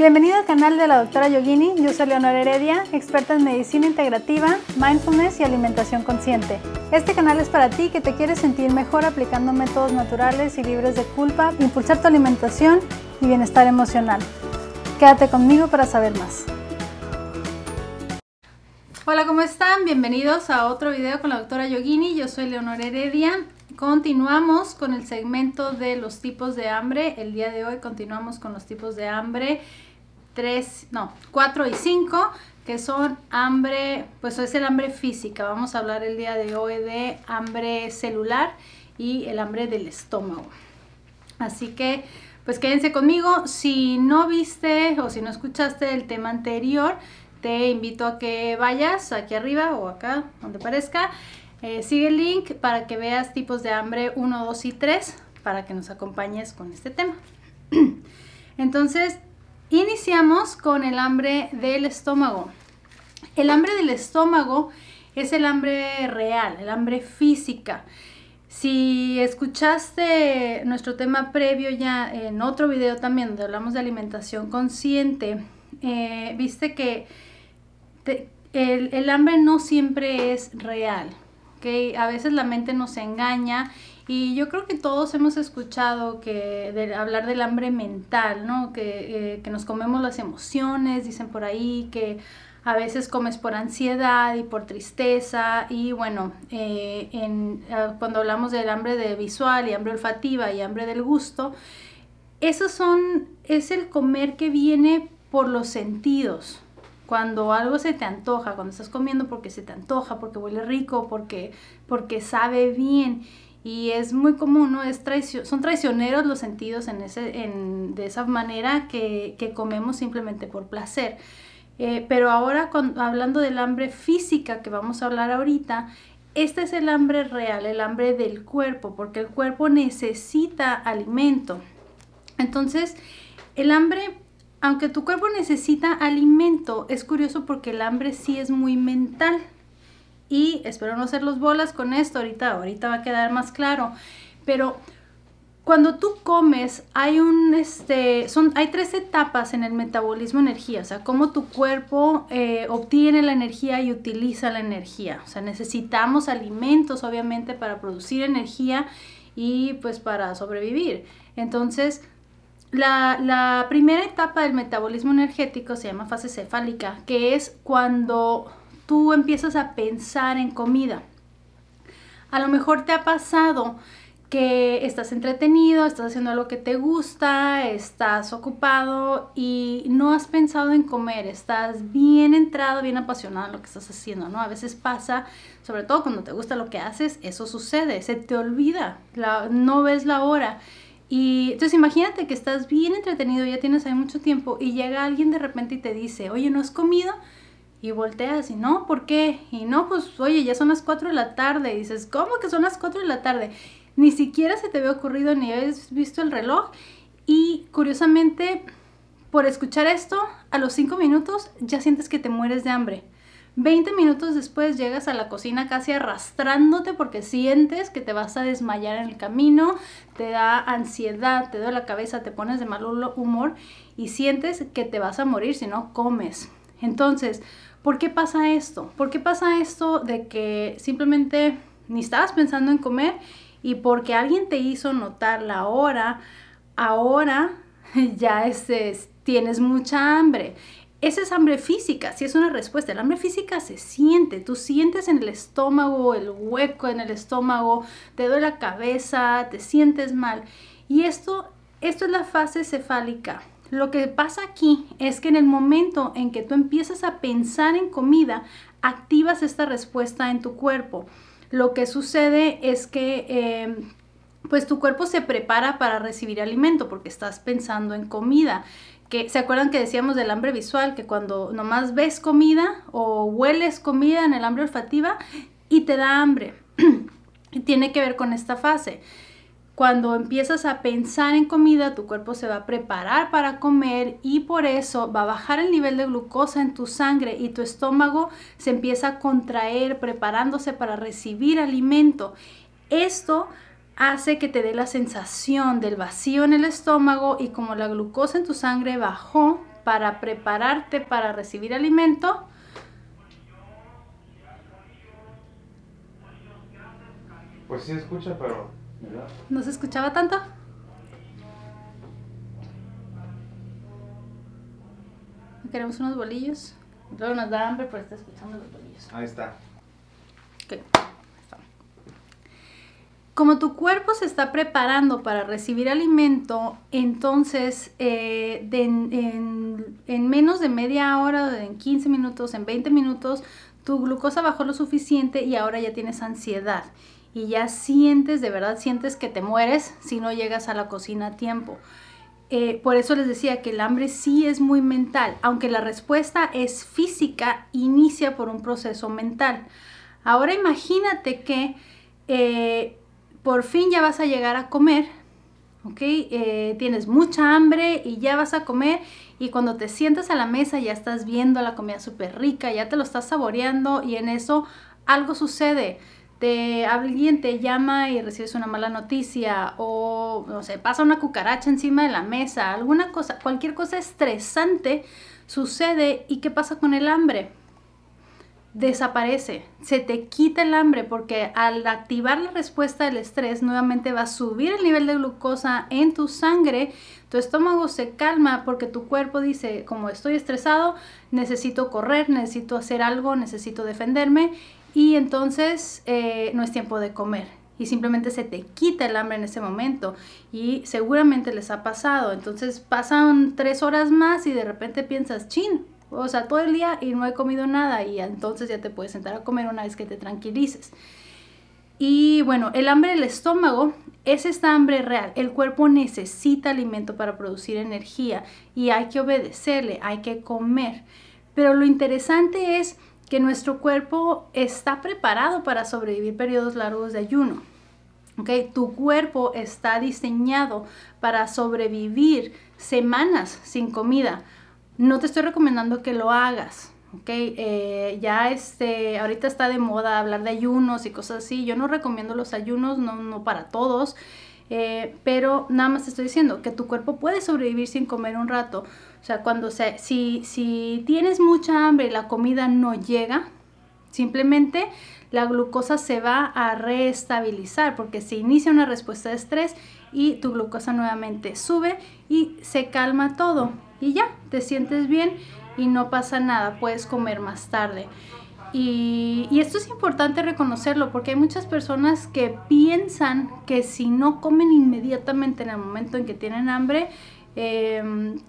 Bienvenido al canal de la doctora Yogini, yo soy Leonor Heredia, experta en medicina integrativa, mindfulness y alimentación consciente. Este canal es para ti que te quieres sentir mejor aplicando métodos naturales y libres de culpa, impulsar tu alimentación y bienestar emocional. Quédate conmigo para saber más. Hola, ¿cómo están? Bienvenidos a otro video con la doctora Yogini, yo soy Leonor Heredia Continuamos con el segmento de los tipos de hambre. El día de hoy continuamos con los tipos de hambre 3, no, 4 y 5, que son hambre, pues es el hambre física. Vamos a hablar el día de hoy de hambre celular y el hambre del estómago. Así que, pues quédense conmigo. Si no viste o si no escuchaste el tema anterior, te invito a que vayas aquí arriba o acá, donde parezca eh, sigue el link para que veas tipos de hambre 1, 2 y 3 para que nos acompañes con este tema. Entonces, iniciamos con el hambre del estómago. El hambre del estómago es el hambre real, el hambre física. Si escuchaste nuestro tema previo ya en otro video también donde hablamos de alimentación consciente, eh, viste que el hambre no siempre es real que a veces la mente nos engaña y yo creo que todos hemos escuchado que hablar del hambre mental, ¿no? Que, eh, que, nos comemos las emociones, dicen por ahí, que a veces comes por ansiedad y por tristeza y bueno, eh, en, ah, cuando hablamos del hambre de visual y hambre olfativa y hambre del gusto, esos son, es el comer que viene por los sentidos, cuando algo se te antoja, cuando estás comiendo porque se te antoja, porque huele rico, porque, porque sabe bien. Y es muy común, ¿no? Es son traicioneros los sentidos en ese, en, de esa manera que, que, comemos simplemente por placer. Eh, pero ahora, hablando del hambre física que vamos a hablar ahorita, este es el hambre real, el hambre del cuerpo, porque el cuerpo necesita alimento. Entonces, el hambre aunque tu cuerpo necesita alimento, es curioso porque el hambre sí es muy mental. Y espero no hacer los bolas con esto, ahorita, ahorita va a quedar más claro. Pero cuando tú comes, hay un este, son, hay tres etapas en el metabolismo energía, o sea, cómo tu cuerpo eh, obtiene la energía y utiliza la energía. O sea, necesitamos alimentos, obviamente, para producir energía y pues para sobrevivir. Entonces, la, primera etapa del metabolismo energético se llama fase cefálica, que es cuando tú empiezas a pensar en comida. A lo mejor te ha pasado que estás entretenido, estás haciendo algo que te gusta, estás ocupado y no has pensado en comer, estás bien entrado, bien apasionado en lo que estás haciendo, ¿no? A veces pasa, sobre todo cuando te gusta lo que haces, eso sucede, se te olvida, no ves la hora y entonces imagínate que estás bien entretenido, ya tienes ahí mucho tiempo y llega alguien de repente y te dice, oye, ¿no has comido? Y volteas y no, ¿por qué? Y no, pues oye, ya son las 4 de la tarde. Y dices, ¿cómo que son las 4 de la tarde? Ni siquiera se te había ocurrido ni habías visto el reloj. Y curiosamente, por escuchar esto, a los 5 minutos ya sientes que te mueres de hambre. 20 minutos después llegas a la cocina casi arrastrándote porque sientes que te vas a desmayar en el camino, te da ansiedad, te da la cabeza, te pones de mal humor y sientes que te vas a morir si no comes. Entonces, ¿por qué pasa esto? ¿Por qué pasa esto de que simplemente ni estabas pensando en comer y porque alguien te hizo notar la hora, ahora ya este, tienes mucha hambre? Esa es hambre física, si es una respuesta. El hambre física se siente, tú sientes en el estómago, el hueco en el estómago, te duele la cabeza, te sientes mal. Y esto, esto es la fase cefálica. Lo que pasa aquí es que en el momento en que tú empiezas a pensar en comida, activas esta respuesta en tu cuerpo. Lo que sucede es que eh, pues tu cuerpo se prepara para recibir alimento porque estás pensando en comida que se acuerdan que decíamos del hambre visual, que cuando nomás ves comida o hueles comida en el hambre olfativa y te da hambre. Tiene que ver con esta fase. Cuando empiezas a pensar en comida, tu cuerpo se va a preparar para comer y por eso va a bajar el nivel de glucosa en tu sangre y tu estómago se empieza a contraer preparándose para recibir alimento. Esto hace que te dé la sensación del vacío en el estómago y como la glucosa en tu sangre bajó para prepararte para recibir alimento. Pues sí escucha, pero... ¿No se escuchaba tanto? Queremos unos bolillos. Luego nos da hambre, pero está escuchando los bolillos. Ahí está. Ok. Como tu cuerpo se está preparando para recibir alimento, entonces eh, de- en, en menos de media hora, en 15 minutos, en 20 minutos, tu glucosa bajó lo suficiente y ahora ya tienes ansiedad. Y ya sientes, de verdad sientes que te mueres si no llegas a la cocina a tiempo. Eh, por eso les decía que el hambre sí es muy mental, aunque la respuesta es física, inicia por un proceso mental. Ahora imagínate que eh, por fin ya vas a llegar a comer, ¿ok? Eh, tienes mucha hambre y ya vas a comer y cuando te sientas a la mesa ya estás viendo la comida súper rica, ya te lo estás saboreando y en eso algo sucede. Te, alguien te llama y recibes una mala noticia o no sé, pasa una cucaracha encima de la mesa, alguna cosa, cualquier cosa estresante sucede y ¿qué pasa con el hambre? desaparece, se te quita el hambre porque al activar la respuesta del estrés nuevamente va a subir el nivel de glucosa en tu sangre, tu estómago se calma porque tu cuerpo dice, como estoy estresado, necesito correr, necesito hacer algo, necesito defenderme y entonces eh, no es tiempo de comer y simplemente se te quita el hambre en ese momento y seguramente les ha pasado, entonces pasan tres horas más y de repente piensas, chin, o sea, todo el día y no he comido nada y entonces ya te puedes sentar a comer una vez que te tranquilices. Y bueno, el hambre del estómago es esta hambre real. El cuerpo necesita alimento para producir energía y hay que obedecerle, hay que comer. Pero lo interesante es que nuestro cuerpo está preparado para sobrevivir periodos largos de ayuno. ¿okay? Tu cuerpo está diseñado para sobrevivir semanas sin comida no te estoy recomendando que lo hagas, ¿ok? Eh, ya este, ahorita está de moda hablar de ayunos y cosas así. Yo no recomiendo los ayunos, no, no para todos, eh, pero nada más te estoy diciendo que tu cuerpo puede sobrevivir sin comer un rato. O sea, cuando se, si, si tienes mucha hambre y la comida no llega, simplemente la glucosa se va a reestabilizar porque se inicia una respuesta de estrés y tu glucosa nuevamente sube y se calma todo y ya, te sientes bien y no pasa nada, puedes comer más tarde. Y, y, esto es importante reconocerlo porque hay muchas personas que piensan que si no comen inmediatamente en el momento en que tienen hambre, eh,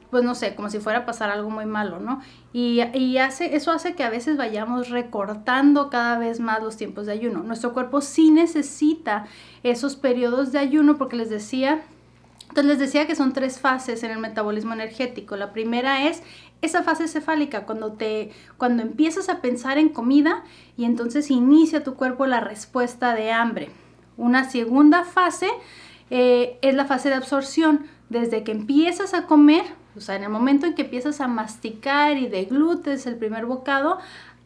pues no sé, como si fuera a pasar algo muy malo, ¿no? Y, y hace, eso hace que a veces vayamos recortando cada vez más los tiempos de ayuno. Nuestro cuerpo sí necesita esos periodos de ayuno porque les decía entonces les decía que son tres fases en el metabolismo energético. La primera es esa fase cefálica, cuando, te, cuando empiezas a pensar en comida y entonces inicia tu cuerpo la respuesta de hambre. Una segunda fase eh, es la fase de absorción. Desde que empiezas a comer, o sea, en el momento en que empiezas a masticar y deglutes el primer bocado,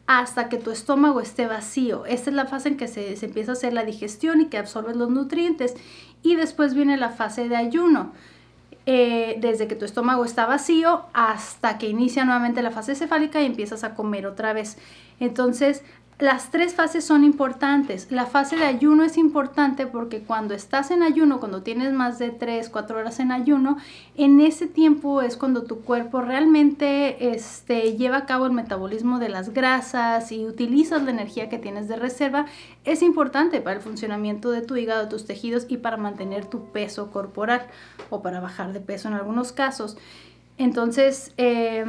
hasta que tu estómago esté vacío. Esta es la fase en que se, empieza a hacer la digestión y que absorbes los nutrientes. Y después viene la fase de ayuno. Eh, desde que tu estómago está vacío hasta que inicia nuevamente la fase cefálica y empiezas a comer otra vez. Entonces, las tres fases son importantes. La fase de ayuno es importante porque cuando estás en ayuno, cuando tienes más de 3, 4 horas en ayuno, en ese tiempo es cuando tu cuerpo realmente este, lleva a cabo el metabolismo de las grasas y utilizas la energía que tienes de reserva. Es importante para el funcionamiento de tu hígado, de tus tejidos y para mantener tu peso corporal o para bajar de peso en algunos casos. Entonces, eh,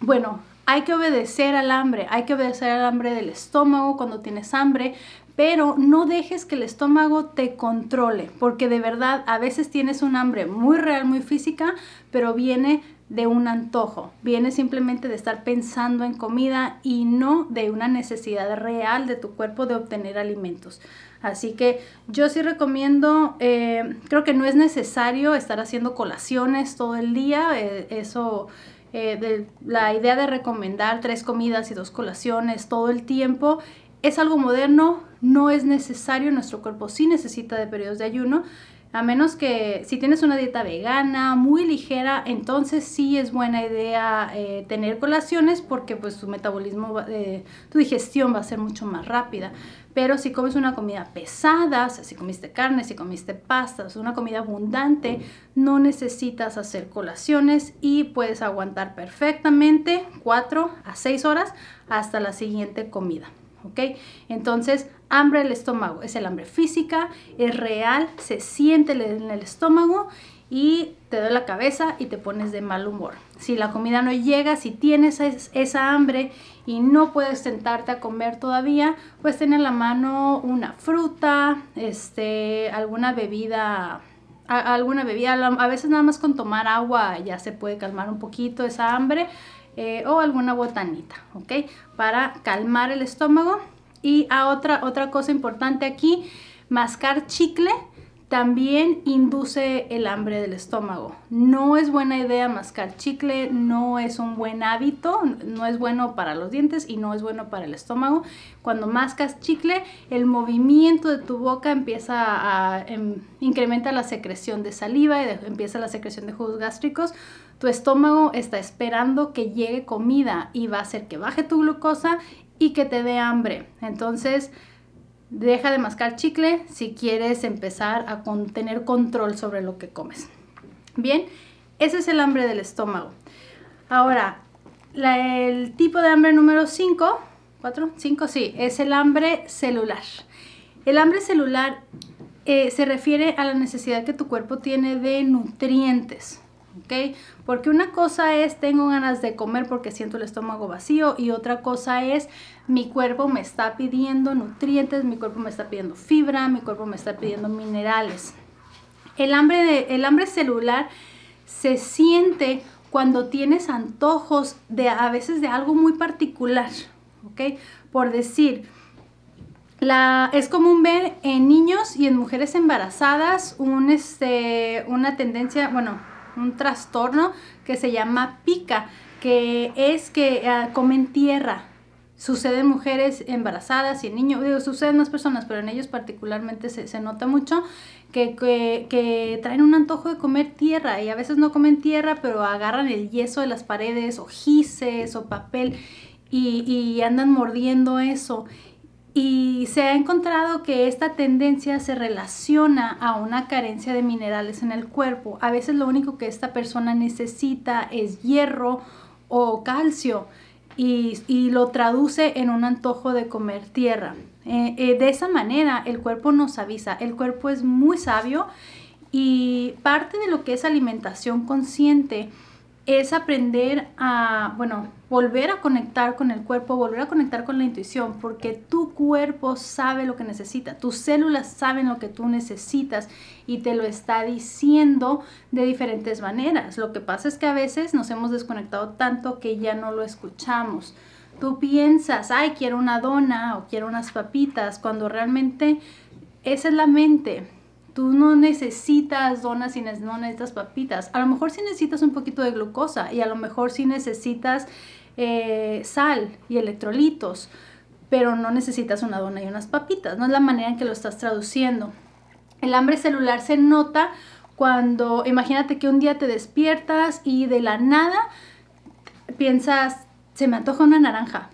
bueno, hay que obedecer al hambre, hay que obedecer al hambre del estómago cuando tienes hambre, pero no dejes que el estómago te controle, porque de verdad a veces tienes un hambre muy real, muy física, pero viene de un antojo, viene simplemente de estar pensando en comida y no de una necesidad real de tu cuerpo de obtener alimentos. Así que yo sí recomiendo, eh, creo que no es necesario estar haciendo colaciones todo el día, eh, eso... Eh, la idea de recomendar tres comidas y dos colaciones todo el tiempo es algo moderno, no es necesario, nuestro cuerpo sí necesita de periodos de ayuno, A menos que si tienes una dieta vegana muy ligera, entonces sí es buena idea eh, tener colaciones porque pues tu metabolismo, eh, tu digestión va a ser mucho más rápida. Pero si comes una comida pesada, o sea, si comiste carne, si comiste pastas, una comida abundante, no necesitas hacer colaciones y puedes aguantar perfectamente 4 a 6 horas hasta la siguiente comida. ¿Ok? Entonces, hambre del estómago es el hambre física, es real, se siente en el estómago y te da la cabeza y te pones de mal humor. Si la comida no llega, si tienes esa hambre y no puedes sentarte a comer todavía, pues ten en la mano una fruta, este, alguna bebida, alguna bebida, a veces nada más con tomar agua ya se puede calmar un poquito esa hambre eh, o alguna botanita, ¿ok? Para calmar el estómago. Y a otra, otra cosa importante aquí, mascar chicle también induce el hambre del estómago. No es buena idea mascar chicle, no es un buen hábito, no es bueno para los dientes y no es bueno para el estómago. Cuando mascas chicle, el movimiento de tu boca empieza a, em, incrementa la secreción de saliva y empieza la secreción de jugos gástricos. Tu estómago está esperando que llegue comida y va a hacer que baje tu glucosa y que te dé hambre. Entonces, Deja de mascar chicle si quieres empezar a tener control sobre lo que comes. Bien, ese es el hambre del estómago. Ahora, el tipo de hambre número 5, 4, 5, sí, es el hambre celular. El hambre celular eh, se refiere a la necesidad que tu cuerpo tiene de nutrientes. ¿Ok? Porque una cosa es tengo ganas de comer porque siento el estómago vacío y otra cosa es mi cuerpo me está pidiendo nutrientes, mi cuerpo me está pidiendo fibra, mi cuerpo me está pidiendo minerales. El hambre, de, el hambre celular se siente cuando tienes antojos de a veces de algo muy particular, ¿ok? Por decir, la, es común ver en niños y en mujeres embarazadas este, una tendencia, bueno, un trastorno que se llama pica, que es que ah, comen tierra. Sucede en mujeres embarazadas y en niños, digo, sucede en más personas, pero en ellos particularmente se, nota mucho que, que, traen un antojo de comer tierra y a veces no comen tierra, pero agarran el yeso de las paredes o gises o papel y, y andan mordiendo eso. Y se ha encontrado que esta tendencia se relaciona a una carencia de minerales en el cuerpo. A veces lo único que esta persona necesita es hierro o calcio y, lo traduce en un antojo de comer tierra. Eh, eh, de esa manera el cuerpo nos avisa, el cuerpo es muy sabio y parte de lo que es alimentación consciente es aprender a, bueno, volver a conectar con el cuerpo, volver a conectar con la intuición, porque tu cuerpo sabe lo que necesita, tus células saben lo que tú necesitas y te lo está diciendo de diferentes maneras. Lo que pasa es que a veces nos hemos desconectado tanto que ya no lo escuchamos. Tú piensas, ay, quiero una dona o quiero unas papitas, cuando realmente esa es la mente Tú no necesitas donas y no necesitas papitas. A lo mejor sí necesitas un poquito de glucosa y a lo mejor sí necesitas eh, sal y electrolitos, pero no necesitas una dona y unas papitas. No es la manera en que lo estás traduciendo. El hambre celular se nota cuando, imagínate que un día te despiertas y de la nada piensas, se me antoja una naranja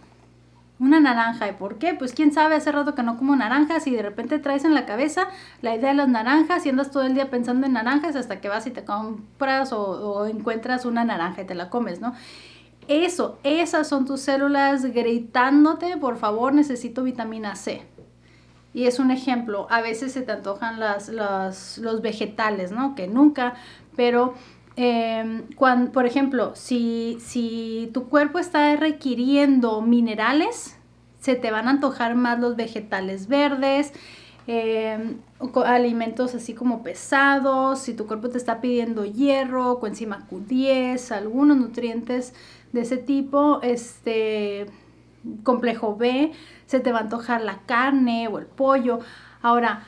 una naranja. ¿Y por qué? Pues quién sabe, hace rato que no como naranjas y de repente traes en la cabeza la idea de las naranjas y andas todo el día pensando en naranjas hasta que vas y te compras o, encuentras una naranja y te la comes, ¿no? Eso, esas son tus células gritándote, por favor, necesito vitamina C. Y es un ejemplo, a veces se te antojan las, los vegetales, ¿no? Que nunca, pero eh, cuando, por ejemplo, si, si tu cuerpo está requiriendo minerales, se te van a antojar más los vegetales verdes, em, alimentos así como pesados, si tu cuerpo te está pidiendo hierro, coenzima Q10, algunos nutrientes de ese tipo, este complejo B, se te va a antojar la carne o el pollo. Ahora,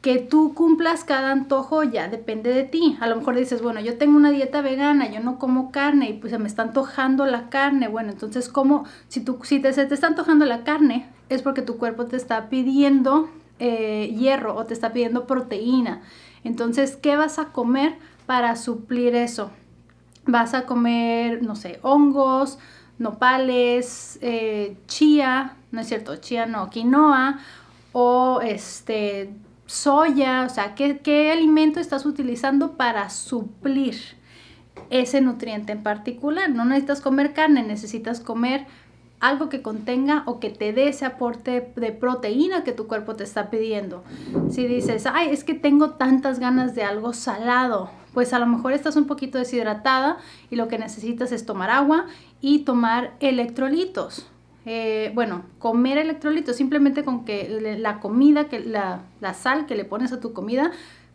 que tú cumplas cada antojo ya depende de ti. A lo mejor dices, bueno, yo tengo una dieta vegana, yo no como carne y pues se me está antojando la carne. Bueno, entonces, ¿cómo? Si, tú, si te, se te está antojando la carne, es porque tu cuerpo te está pidiendo eh, hierro o te está pidiendo proteína. Entonces, ¿qué vas a comer para suplir eso? Vas a comer, no sé, hongos, nopales, eh, chía, no es cierto, chía no, quinoa o este soya, o sea, ¿qué, ¿qué, alimento estás utilizando para suplir ese nutriente en particular? No necesitas comer carne, necesitas comer algo que contenga o que te dé ese aporte de proteína que tu cuerpo te está pidiendo. Si dices, ay, es que tengo tantas ganas de algo salado, pues a lo mejor estás un poquito deshidratada y lo que necesitas es tomar agua y tomar electrolitos. Eh, bueno, comer electrolitos, simplemente con que la comida, que la, la, sal que le pones a tu comida,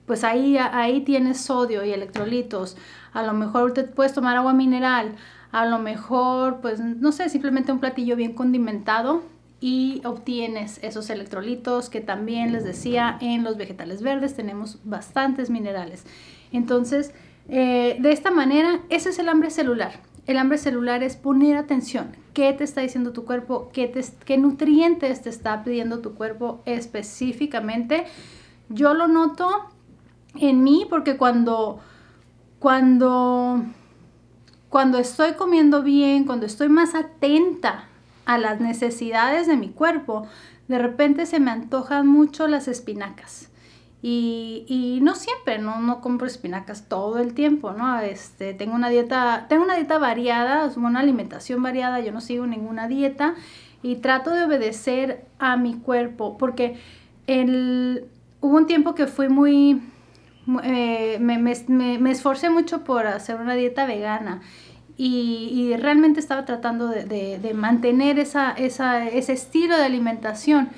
pues ahí, ahí tienes sodio y electrolitos. A lo mejor te puedes tomar agua mineral, a lo mejor, pues no sé, simplemente un platillo bien condimentado y obtienes esos electrolitos que también les decía en los vegetales verdes tenemos bastantes minerales. Entonces, eh, de esta manera, ese es el hambre celular. El hambre celular es poner atención. ¿Qué te está diciendo tu cuerpo? ¿Qué, qué nutrientes te está pidiendo tu cuerpo específicamente? Yo lo noto en mí porque cuando, cuando cuando estoy comiendo bien, cuando estoy más atenta a las necesidades de mi cuerpo, de repente se me antojan mucho las espinacas. Y, no siempre, no, no compro espinacas todo el tiempo, ¿no? Este, tengo una dieta, tengo una dieta variada, una alimentación variada, yo no sigo ninguna dieta y trato de obedecer a mi cuerpo, porque el, hubo un tiempo que fui muy, eh, me, me, esforcé mucho por hacer una dieta vegana y, realmente estaba tratando de, mantener esa, ese estilo de alimentación.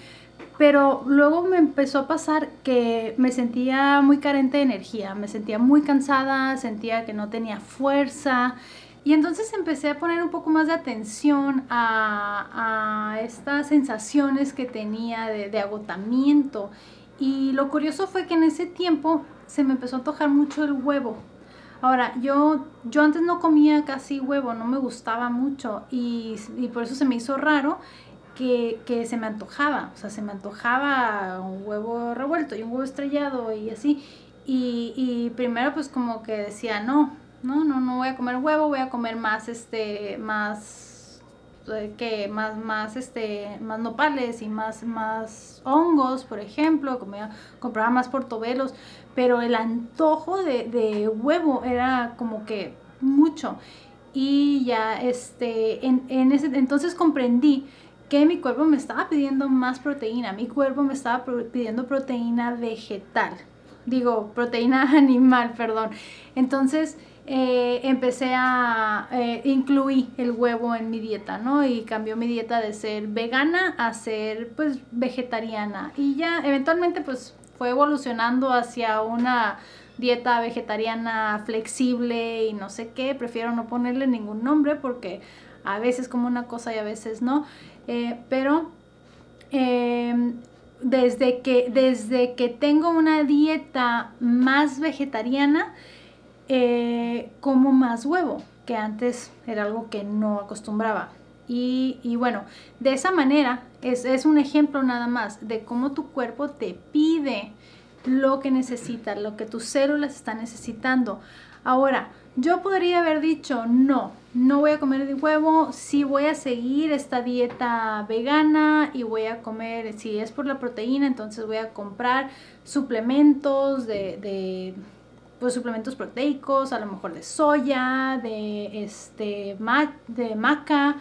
Pero luego me empezó a pasar que me sentía muy carente de energía, me sentía muy cansada, sentía que no tenía fuerza. Y entonces empecé a poner un poco más de atención a, estas sensaciones que tenía de, de, agotamiento. Y lo curioso fue que en ese tiempo se me empezó a antojar mucho el huevo. Ahora, yo, yo antes no comía casi huevo, no me gustaba mucho y, por eso se me hizo raro que, se me antojaba, o sea, se me antojaba un huevo revuelto y un huevo estrellado y así. Y, y primero pues como que decía, no, no, no, no voy a comer huevo, voy a comer más, este, más que más, más, este, más nopales y más, más hongos, por ejemplo, comía, compraba más portobelos, pero el antojo de, huevo era como que mucho. Y ya, este, en, en ese, entonces comprendí mi cuerpo me estaba pidiendo más proteína, mi cuerpo me estaba pidiendo proteína vegetal, digo, proteína animal, perdón. Entonces, eh, empecé a eh, incluir el huevo en mi dieta, ¿no? Y cambió mi dieta de ser vegana a ser pues vegetariana. Y ya eventualmente pues fue evolucionando hacia una dieta vegetariana flexible y no sé qué. Prefiero no ponerle ningún nombre porque a veces como una cosa y a veces no. Eh, pero em, desde, que, desde que tengo una dieta más vegetariana, eh, como más huevo, que antes era algo que no acostumbraba. Y, bueno, de esa manera es, es, un ejemplo nada más de cómo tu cuerpo te pide lo que necesita, lo que tus células están necesitando. Ahora, yo podría haber dicho, no, no voy a comer de huevo, sí voy a seguir esta dieta vegana y voy a comer, si es por la proteína, entonces voy a comprar suplementos de pues, suplementos proteicos, a lo mejor de soya, de, este, de maca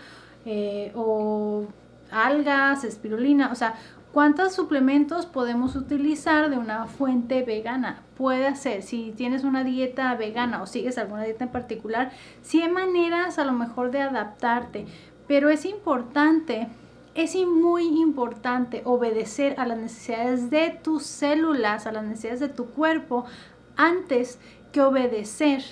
eh, o algas, espirulina, o sea, ¿cuántos suplementos podemos utilizar de una fuente vegana? Puede ser, si tienes una dieta vegana o sigues alguna dieta en particular, si hay maneras a lo mejor de adaptarte, pero es importante es muy importante obedecer a las necesidades de tus células, a las necesidades de tu cuerpo, antes que obedecer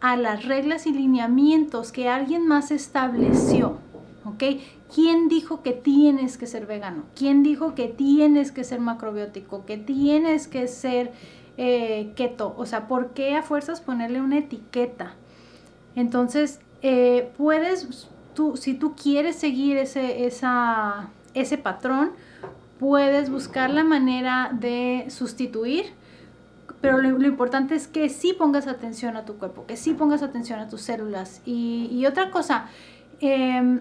a las reglas y lineamientos que alguien más estableció. ¿Ok? ¿Quién dijo que tienes que ser vegano? ¿Quién dijo que tienes que ser macrobiótico? ¿Que tienes que ser eh, keto? O sea, ¿por qué a fuerzas ponerle una etiqueta? Entonces, eh, puedes, tú, si tú quieres seguir ese, esa, ese patrón, puedes buscar la manera de sustituir pero lo, importante es que sí pongas atención a tu cuerpo, que sí pongas atención a tus células. Y, otra cosa, em,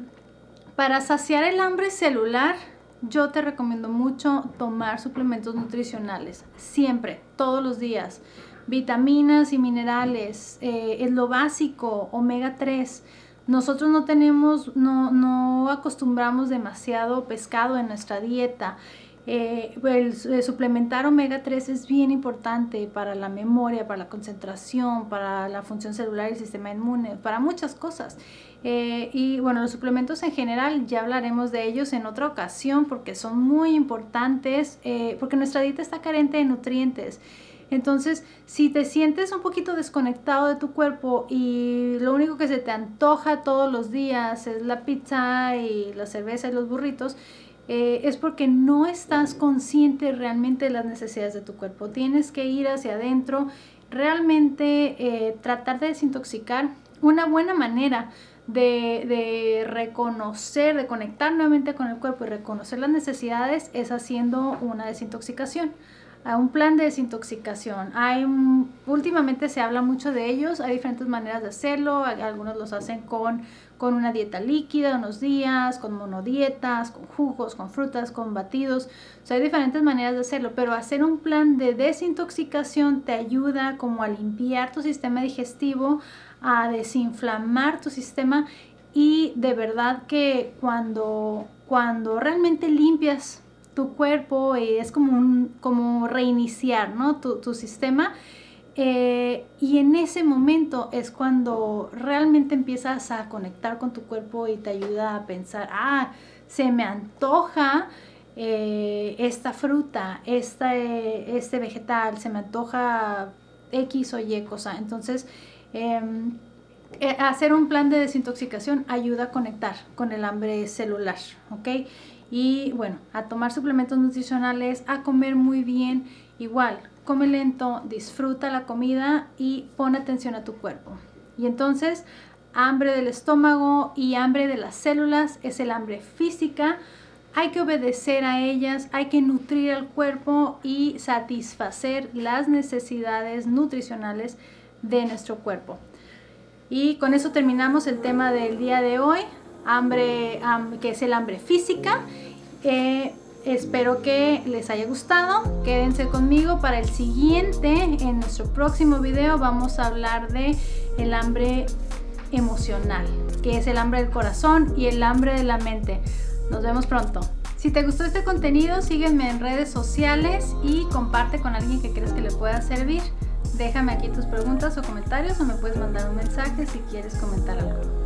para saciar el hambre celular, yo te recomiendo mucho tomar suplementos nutricionales, siempre, todos los días. Vitaminas y minerales, eh, es lo básico, omega 3. Nosotros no tenemos, no, no acostumbramos demasiado pescado en nuestra dieta. Eh, el, suplementar omega 3 es bien importante para la memoria, para la concentración, para la función celular y el sistema inmune, para muchas cosas. Eh, y bueno, los suplementos en general ya hablaremos de ellos en otra ocasión porque son muy importantes, eh, porque nuestra dieta está carente de nutrientes. Entonces, si te sientes un poquito desconectado de tu cuerpo y lo único que se te antoja todos los días es la pizza y la cerveza y los burritos, eh, es porque no estás consciente realmente de las necesidades de tu cuerpo. Tienes que ir hacia adentro, realmente eh, tratar de desintoxicar. Una buena manera de, de, reconocer, de conectar nuevamente con el cuerpo y reconocer las necesidades es haciendo una desintoxicación a un plan de desintoxicación. Hay, últimamente se habla mucho de ellos, hay diferentes maneras de hacerlo, algunos los hacen con, con una dieta líquida unos días, con monodietas, con jugos, con frutas, con batidos, o hay diferentes maneras de hacerlo, pero hacer un plan de desintoxicación te ayuda como a limpiar tu sistema digestivo, a desinflamar tu sistema y de verdad que cuando, cuando realmente limpias tu cuerpo y es como, un, como reiniciar ¿no? tu, sistema. Eh, y en ese momento es cuando realmente empiezas a conectar con tu cuerpo y te ayuda a pensar, ah, se me antoja eh, esta fruta, esta, este vegetal, se me antoja X o Y cosa. Entonces, em, eh, hacer un plan de desintoxicación ayuda a conectar con el hambre celular, ¿ok? Y bueno, a tomar suplementos nutricionales, a comer muy bien, igual, come lento, disfruta la comida y pon atención a tu cuerpo. Y entonces, hambre del estómago y hambre de las células es el hambre física. Hay que obedecer a ellas, hay que nutrir al cuerpo y satisfacer las necesidades nutricionales de nuestro cuerpo. Y con eso terminamos el tema del día de hoy hambre, que es el hambre física. Eh, espero que les haya gustado. Quédense conmigo para el siguiente. En nuestro próximo video vamos a hablar de el hambre emocional, que es el hambre del corazón y el hambre de la mente. Nos vemos pronto. Si te gustó este contenido, sígueme en redes sociales y comparte con alguien que crees que le pueda servir. Déjame aquí tus preguntas o comentarios o me puedes mandar un mensaje si quieres comentar algo.